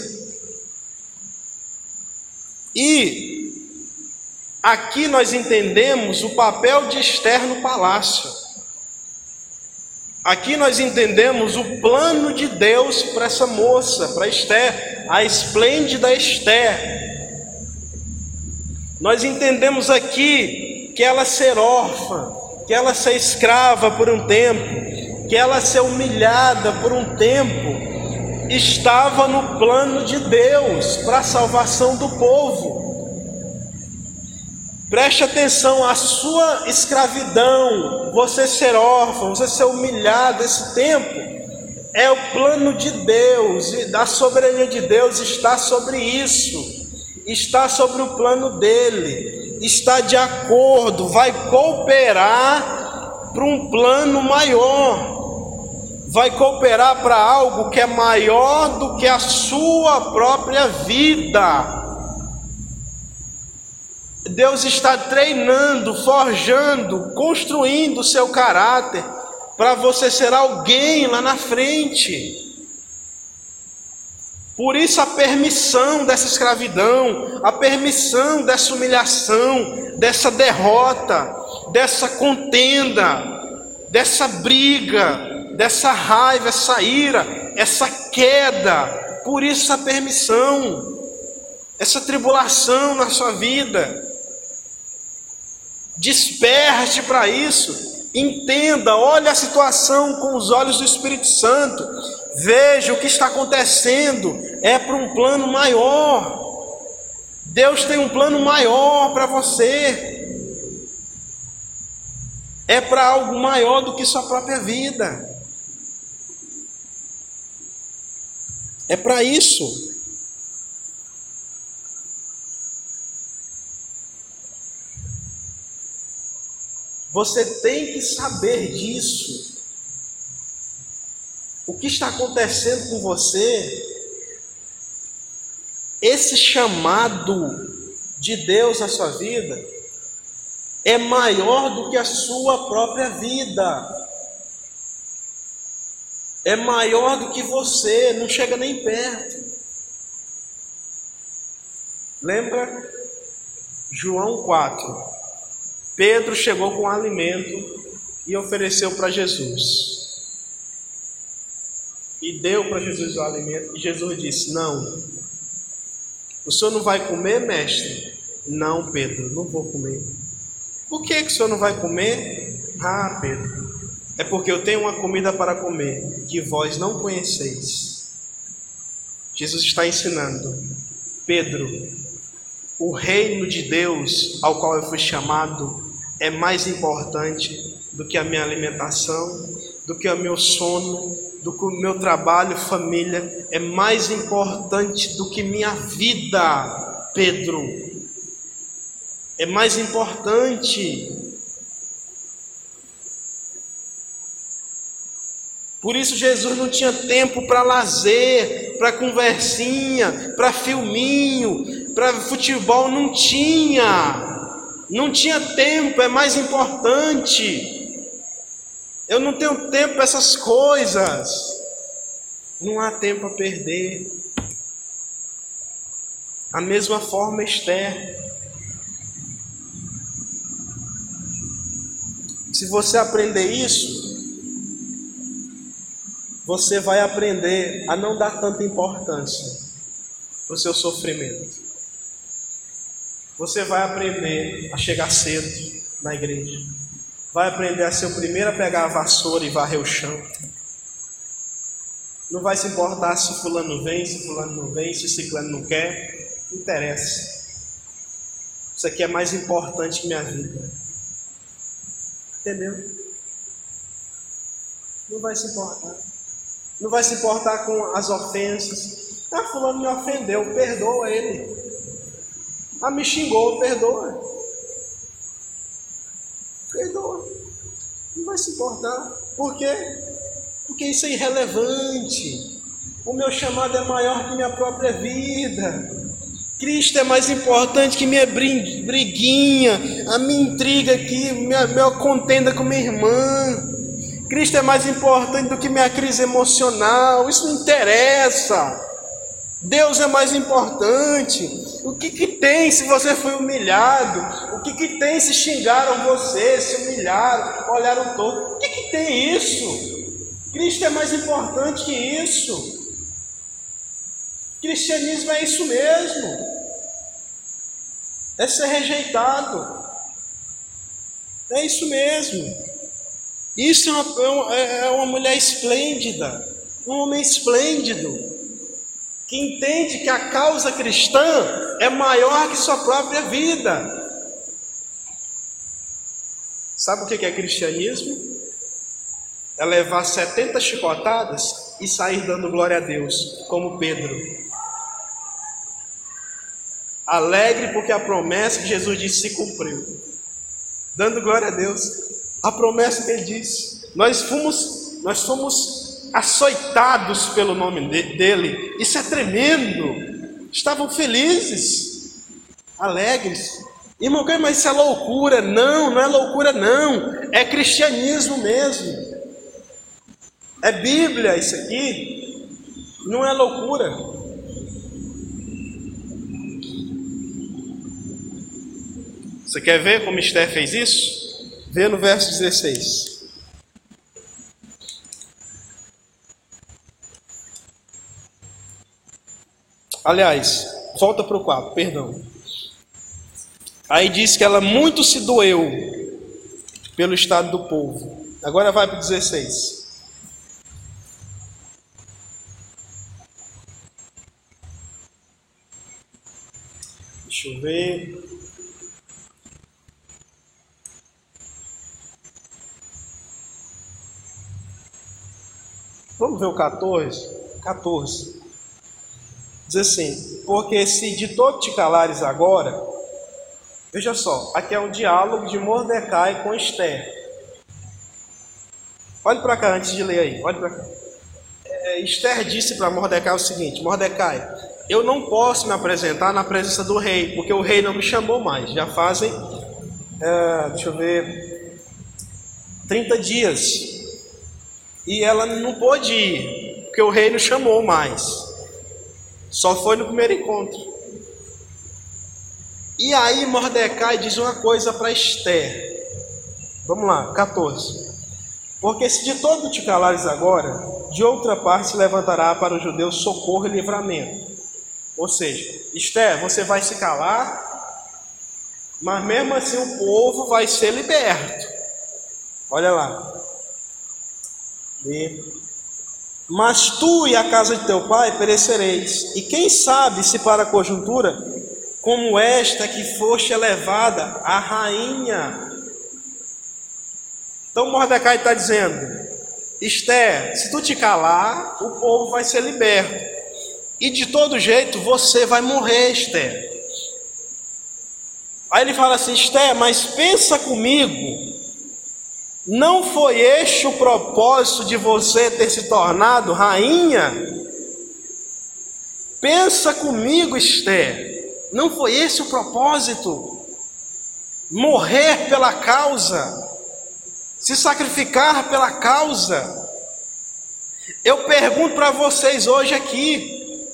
E aqui nós entendemos o papel de Esther no palácio. Aqui nós entendemos o plano de Deus para essa moça, para Esther, a esplêndida Esther. Nós entendemos aqui que ela ser órfã, que ela ser escrava por um tempo, que ela ser humilhada por um tempo, estava no plano de Deus para a salvação do povo. Preste atenção, a sua escravidão, você ser órfão, você ser humilhado esse tempo, é o plano de Deus, e da soberania de Deus está sobre isso, está sobre o plano dele, está de acordo, vai cooperar para um plano maior vai cooperar para algo que é maior do que a sua própria vida. Deus está treinando, forjando, construindo o seu caráter para você ser alguém lá na frente. Por isso a permissão dessa escravidão, a permissão dessa humilhação, dessa derrota, dessa contenda, dessa briga, dessa raiva, essa ira, essa queda, por isso essa permissão, essa tribulação na sua vida. Desperte para isso, entenda, olhe a situação com os olhos do Espírito Santo, veja o que está acontecendo, é para um plano maior. Deus tem um plano maior para você. É para algo maior do que sua própria vida. É para isso. Você tem que saber disso. O que está acontecendo com você? Esse chamado de Deus na sua vida é maior do que a sua própria vida é maior do que você, não chega nem perto. Lembra João 4. Pedro chegou com alimento e ofereceu para Jesus. E deu para Jesus o alimento. E Jesus disse: Não. O senhor não vai comer, mestre? Não, Pedro, não vou comer. Por que, que o senhor não vai comer? Ah, Pedro, é porque eu tenho uma comida para comer que vós não conheceis. Jesus está ensinando, Pedro, o reino de Deus ao qual eu fui chamado é mais importante do que a minha alimentação, do que o meu sono, do que o meu trabalho, família, é mais importante do que minha vida, Pedro. É mais importante. Por isso Jesus não tinha tempo para lazer, para conversinha, para filminho, para futebol, não tinha. Não tinha tempo, é mais importante. Eu não tenho tempo para essas coisas. Não há tempo a perder. A mesma forma, Esther. Se você aprender isso, você vai aprender a não dar tanta importância para o seu sofrimento. Você vai aprender a chegar cedo na igreja. Vai aprender a ser o primeiro a pegar a vassoura e varrer o chão. Não vai se importar se fulano vem, se fulano não vem, se ciclano não quer. Não interessa. Isso aqui é mais importante que minha vida. Entendeu? Não vai se importar. Não vai se importar com as ofensas. Ah, fulano me ofendeu, perdoa ele. Ah, me xingou, perdoa. Perdoa. Não vai se importar. Por quê? Porque isso é irrelevante. O meu chamado é maior que minha própria vida. Cristo é mais importante que minha briguinha, a minha intriga aqui, minha, minha contenda com minha irmã. Cristo é mais importante do que minha crise emocional. Isso não interessa. Deus é mais importante. O que, que tem se você foi humilhado? O que, que tem se xingaram você, se humilharam, olharam todo? O que, que tem isso? Cristo é mais importante que isso. Cristianismo é isso mesmo. É ser rejeitado. É isso mesmo. Isso é uma, é uma mulher esplêndida, um homem esplêndido que entende que a causa cristã é maior que sua própria vida. Sabe o que é cristianismo? É levar 70 chicotadas e sair dando glória a Deus, como Pedro. Alegre porque a promessa que Jesus disse se cumpriu. Dando glória a Deus. A promessa que ele disse. Nós fomos, nós fomos açoitados pelo nome dele. Isso é tremendo. Estavam felizes, alegres. Irmão, mas isso é loucura? Não, não é loucura, não. É cristianismo mesmo. É Bíblia isso aqui. Não é loucura. Você quer ver como Esther fez isso? Vê no verso 16. Aliás, volta para o 4, perdão. Aí diz que ela muito se doeu pelo estado do povo. Agora vai para o 16. Deixa eu ver. Vamos ver o 14? 14. Diz assim: Porque se de todo te calares agora, veja só, aqui é um diálogo de Mordecai com Esther. Olhe para cá antes de ler aí, olhe para cá. É, Esther disse para Mordecai o seguinte: Mordecai, eu não posso me apresentar na presença do rei, porque o rei não me chamou mais. Já fazem, é, deixa eu ver, 30 dias. E ela não pôde ir, porque o rei não chamou mais. Só foi no primeiro encontro. E aí Mordecai diz uma coisa para Esther. Vamos lá, 14. Porque se de todo te calares agora, de outra parte se levantará para os judeus socorro e livramento. Ou seja, Esther, você vai se calar, mas mesmo assim o povo vai ser liberto. Olha lá. E, mas tu e a casa de teu pai perecereis. E quem sabe se para a conjuntura como esta que foste elevada a rainha. Então Mordecai está dizendo: Esther, se tu te calar, o povo vai ser liberto. E de todo jeito você vai morrer, Esther. Aí ele fala assim: Esther, mas pensa comigo, não foi este o propósito de você ter se tornado rainha? Pensa comigo, Esther. Não foi esse o propósito? Morrer pela causa, se sacrificar pela causa. Eu pergunto para vocês hoje aqui: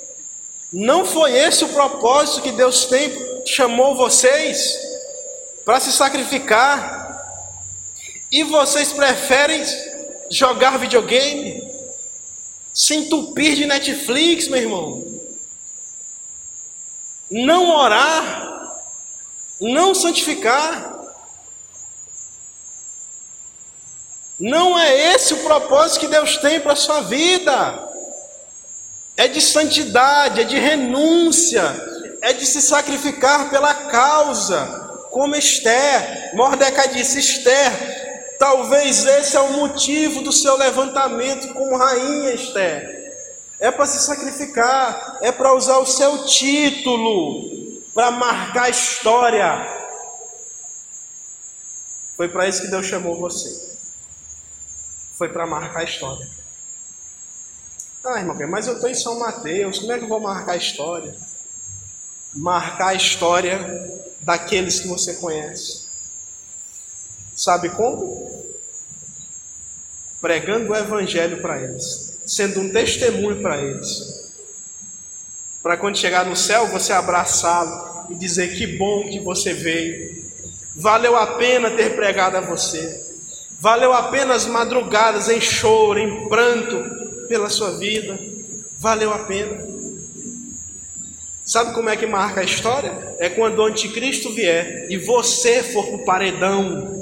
não foi esse o propósito que Deus tem, chamou vocês para se sacrificar? E vocês preferem jogar videogame, se entupir de Netflix, meu irmão? não orar, não santificar. Não é esse o propósito que Deus tem para a sua vida. É de santidade, é de renúncia, é de se sacrificar pela causa, como Esther. Mordecai disse: Esther, talvez esse é o motivo do seu levantamento como rainha, Esther é para se sacrificar, é para usar o seu título para marcar a história. Foi para isso que Deus chamou você. Foi para marcar a história. Ah, irmão, mas eu estou em São Mateus, como é que eu vou marcar a história? Marcar a história daqueles que você conhece. Sabe como? Pregando o Evangelho para eles sendo um testemunho para eles. Para quando chegar no céu, você abraçá-lo e dizer que bom que você veio. Valeu a pena ter pregado a você. Valeu a pena as madrugadas em choro, em pranto pela sua vida. Valeu a pena. Sabe como é que marca a história? É quando o anticristo vier e você for para o paredão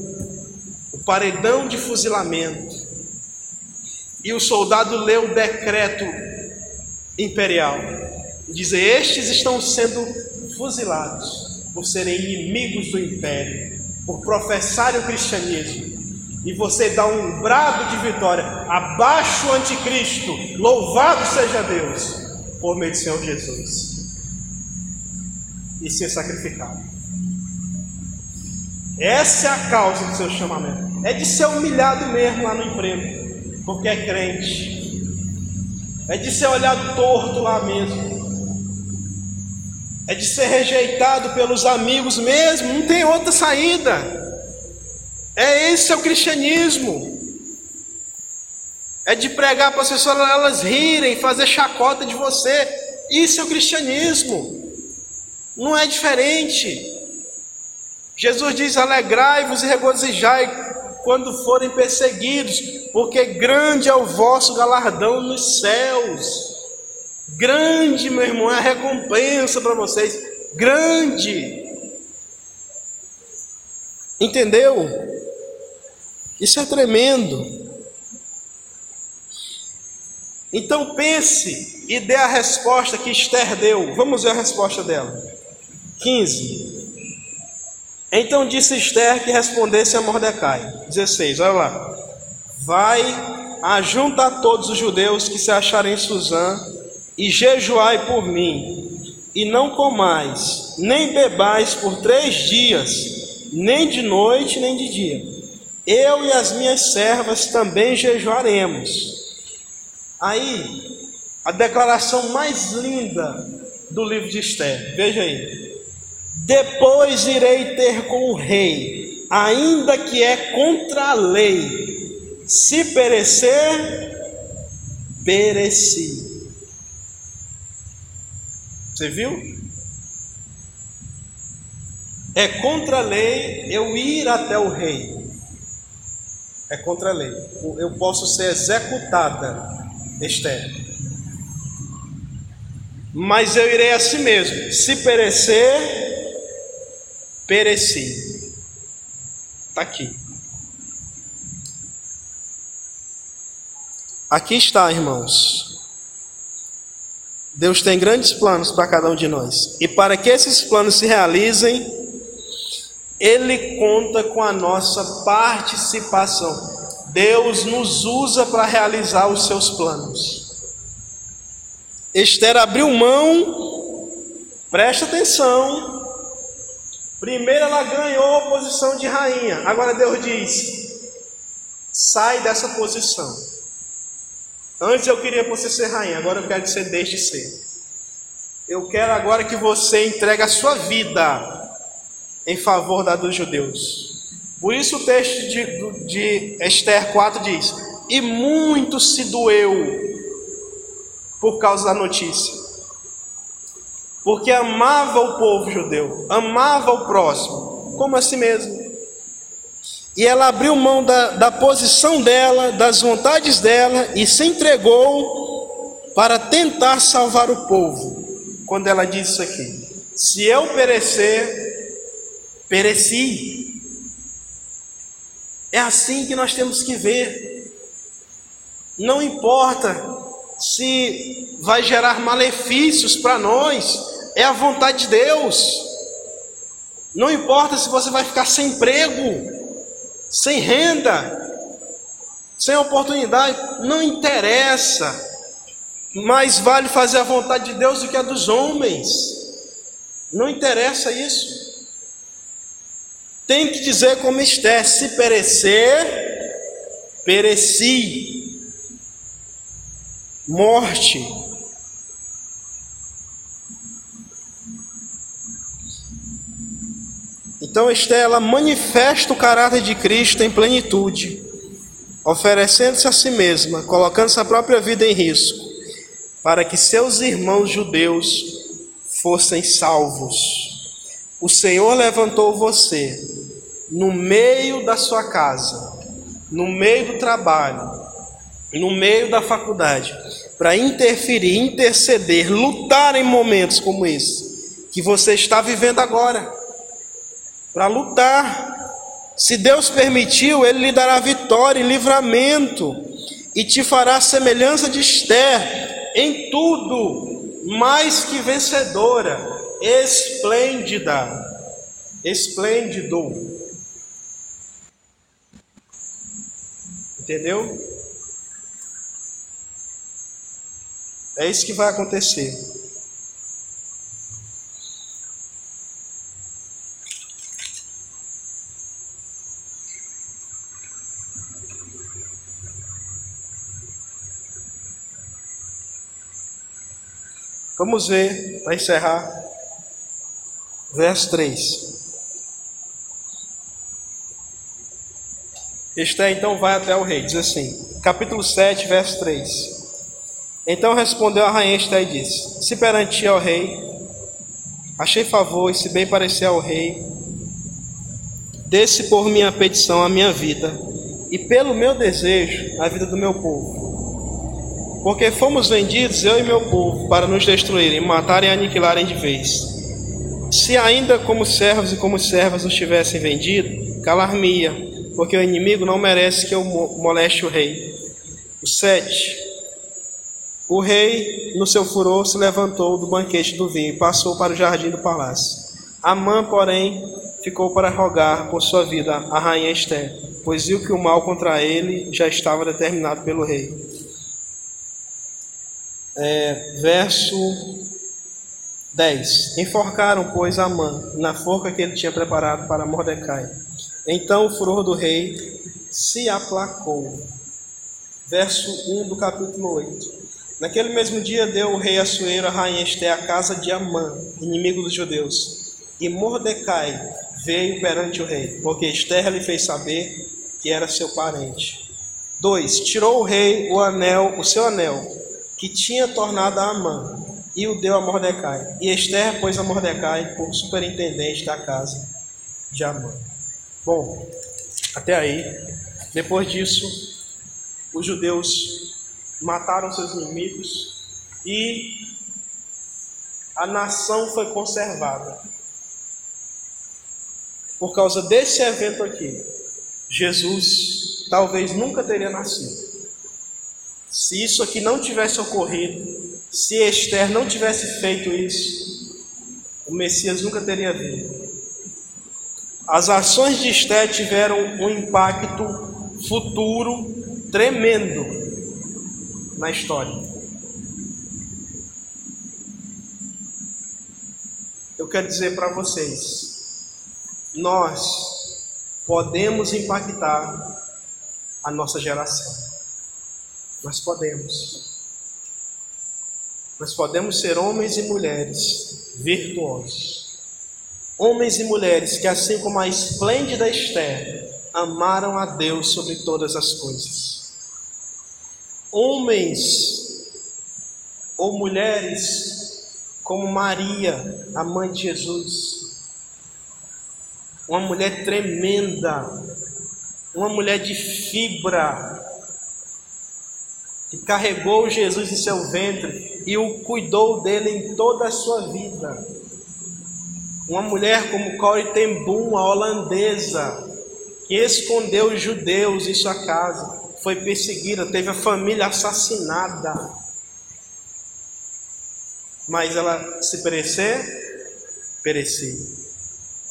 o paredão de fuzilamento e o soldado lê o decreto imperial. Diz: Estes estão sendo fuzilados por serem inimigos do império, por professarem o cristianismo. E você dá um brado de vitória, abaixo o anticristo, louvado seja Deus, por meio de Senhor Jesus. E ser sacrificado. Essa é a causa do seu chamamento. É de ser humilhado mesmo lá no emprego porque é crente. É de ser olhado torto lá mesmo. É de ser rejeitado pelos amigos mesmo, não tem outra saída. É esse é o cristianismo. É de pregar para as pessoas elas rirem, fazer chacota de você. Isso é o cristianismo. Não é diferente. Jesus diz: alegrai-vos e regozijai quando forem perseguidos, porque grande é o vosso galardão nos céus. Grande, meu irmão, é a recompensa para vocês. Grande. Entendeu? Isso é tremendo. Então pense e dê a resposta que Esther deu. Vamos ver a resposta dela. 15. Então disse Esther que respondesse a Mordecai. 16, olha lá. Vai, ajunta todos os judeus que se acharem em Suzã e jejuai por mim, e não comais, nem bebais por três dias, nem de noite, nem de dia. Eu e as minhas servas também jejuaremos. Aí, a declaração mais linda do livro de Esther, veja aí. Depois irei ter com o rei, ainda que é contra a lei. Se perecer, pereci. Você viu? É contra a lei eu ir até o rei. É contra a lei. Eu posso ser executada, Esther. Mas eu irei a si mesmo. Se perecer, pereci. Está aqui. Aqui está, irmãos. Deus tem grandes planos para cada um de nós. E para que esses planos se realizem, Ele conta com a nossa participação. Deus nos usa para realizar os seus planos. Esther abriu mão, presta atenção. Primeiro ela ganhou a posição de rainha. Agora Deus diz: sai dessa posição. Antes eu queria que você ser rainha, agora eu quero que você deixe de ser. Eu quero agora que você entregue a sua vida em favor da dos judeus. Por isso o texto de, de Esther 4 diz: E muito se doeu por causa da notícia, porque amava o povo judeu, amava o próximo, como a si mesmo. E ela abriu mão da, da posição dela, das vontades dela e se entregou para tentar salvar o povo. Quando ela disse isso aqui: Se eu perecer, pereci. É assim que nós temos que ver. Não importa se vai gerar malefícios para nós, é a vontade de Deus. Não importa se você vai ficar sem emprego, sem renda, sem oportunidade, não interessa. Mais vale fazer a vontade de Deus do que a dos homens. Não interessa isso. Tem que dizer como Esther: se perecer, pereci. Morte Então Estela manifesta o caráter de Cristo em plenitude, oferecendo-se a si mesma, colocando sua própria vida em risco, para que seus irmãos judeus fossem salvos. O Senhor levantou você no meio da sua casa, no meio do trabalho, no meio da faculdade, para interferir, interceder, lutar em momentos como esse que você está vivendo agora para lutar. Se Deus permitiu, Ele lhe dará vitória e livramento, e te fará semelhança de Esther em tudo, mais que vencedora, esplêndida, esplêndido. Entendeu? É isso que vai acontecer. Vamos ver, para encerrar, verso 3. Esté então vai até o rei, diz assim, capítulo 7, verso 3. Então respondeu a rainha Esté e disse: Se perante ao rei, achei favor e se bem parecer ao rei, desse por minha petição a minha vida, e pelo meu desejo a vida do meu povo porque fomos vendidos, eu e meu povo, para nos destruírem, matarem e aniquilarem de vez. Se ainda como servos e como servas nos tivessem vendido, calar-me-ia, porque o inimigo não merece que eu moleste o rei. O 7. O rei, no seu furor, se levantou do banquete do vinho e passou para o jardim do palácio. Amã, porém, ficou para rogar por sua vida a rainha Esther, pois viu que o mal contra ele já estava determinado pelo rei é, verso 10: Enforcaram, pois, Amã na forca que ele tinha preparado para Mordecai. Então o furor do rei se aplacou. Verso 1 do capítulo 8. Naquele mesmo dia deu o rei Assuero a rainha Esté a casa de Amã, inimigo dos judeus. E Mordecai veio perante o rei, porque Esther lhe fez saber que era seu parente. 2. Tirou o rei o anel, o seu anel, que tinha tornado a Amã, e o deu a Mordecai. E Esther pôs a Mordecai por superintendente da casa de Amã. Bom, até aí, depois disso, os judeus mataram seus inimigos e a nação foi conservada. Por causa desse evento aqui, Jesus talvez nunca teria nascido. Se isso aqui não tivesse ocorrido, se Esther não tivesse feito isso, o Messias nunca teria vindo. As ações de Esther tiveram um impacto futuro tremendo na história. Eu quero dizer para vocês, nós podemos impactar a nossa geração. Nós podemos. Nós podemos ser homens e mulheres virtuosos Homens e mulheres que, assim como a esplêndida Esther, amaram a Deus sobre todas as coisas. Homens ou mulheres como Maria, a mãe de Jesus, uma mulher tremenda, uma mulher de fibra, que carregou Jesus em seu ventre e o cuidou dele em toda a sua vida. Uma mulher como Corrie ten Boom, a holandesa, que escondeu os judeus em sua casa, foi perseguida, teve a família assassinada. Mas ela se perecer, perecia.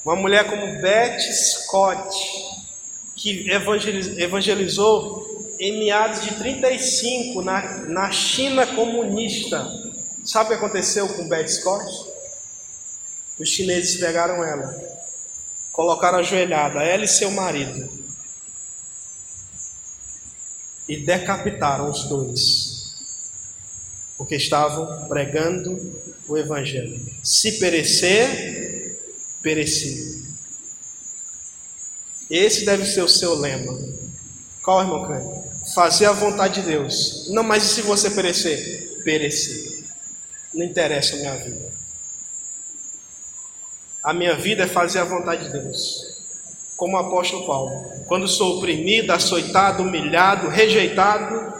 Uma mulher como Beth Scott, que evangelizou em meados de 35 na, na China comunista. Sabe o que aconteceu com Beth Scott? Os chineses pegaram ela, colocaram ajoelhada, ela e seu marido, e decapitaram os dois, porque estavam pregando o Evangelho. Se perecer, pereci. Esse deve ser o seu lema. Qual, irmão Cândido? Fazer a vontade de Deus. Não, mas e se você perecer? Perecer. Não interessa a minha vida. A minha vida é fazer a vontade de Deus. Como o apóstolo Paulo. Quando sou oprimido, açoitado, humilhado, rejeitado,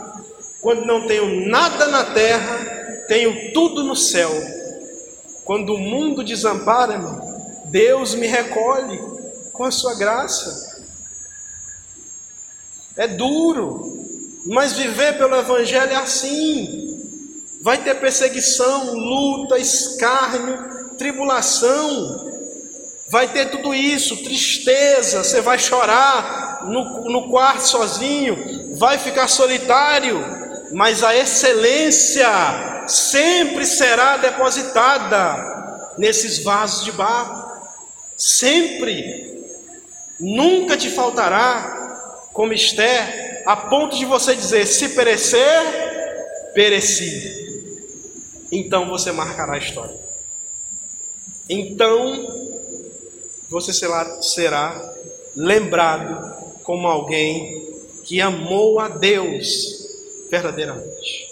quando não tenho nada na terra, tenho tudo no céu. Quando o mundo desampara-me, Deus me recolhe com a sua graça. É duro, mas viver pelo Evangelho é assim. Vai ter perseguição, luta, escárnio, tribulação. Vai ter tudo isso, tristeza, você vai chorar no, no quarto sozinho, vai ficar solitário, mas a excelência sempre será depositada nesses vasos de barro, sempre, nunca te faltará, como Esther, a ponto de você dizer: se perecer, pereci. Então você marcará a história. Então você será, será lembrado como alguém que amou a Deus verdadeiramente.